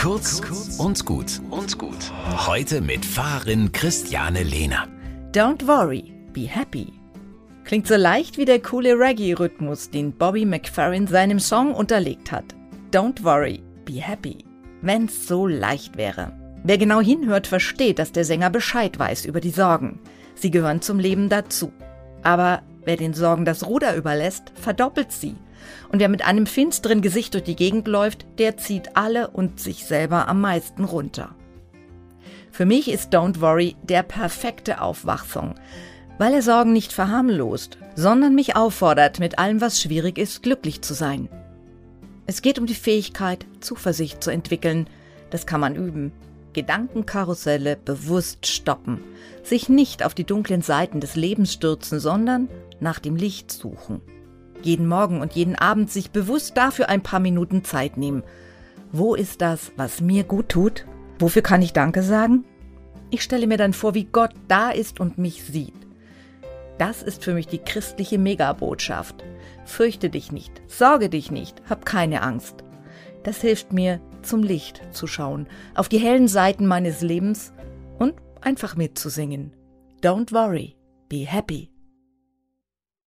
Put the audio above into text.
Kurz und gut und gut. Heute mit Fahrerin Christiane Lehner. Don't worry, be happy. Klingt so leicht wie der coole Reggae-Rhythmus, den Bobby McFerrin seinem Song unterlegt hat. Don't worry, be happy. Wenn's so leicht wäre. Wer genau hinhört, versteht, dass der Sänger Bescheid weiß über die Sorgen. Sie gehören zum Leben dazu. Aber wer den Sorgen das Ruder überlässt, verdoppelt sie. Und wer mit einem finsteren Gesicht durch die Gegend läuft, der zieht alle und sich selber am meisten runter. Für mich ist Don't Worry der perfekte Aufwachsong, weil er Sorgen nicht verharmlost, sondern mich auffordert, mit allem, was schwierig ist, glücklich zu sein. Es geht um die Fähigkeit, Zuversicht zu entwickeln. Das kann man üben. Gedankenkarusselle bewusst stoppen, sich nicht auf die dunklen Seiten des Lebens stürzen, sondern nach dem Licht suchen. Jeden Morgen und jeden Abend sich bewusst dafür ein paar Minuten Zeit nehmen. Wo ist das, was mir gut tut? Wofür kann ich Danke sagen? Ich stelle mir dann vor, wie Gott da ist und mich sieht. Das ist für mich die christliche Megabotschaft. Fürchte dich nicht, sorge dich nicht, hab keine Angst. Das hilft mir, zum Licht zu schauen, auf die hellen Seiten meines Lebens und einfach mitzusingen. Don't worry, be happy.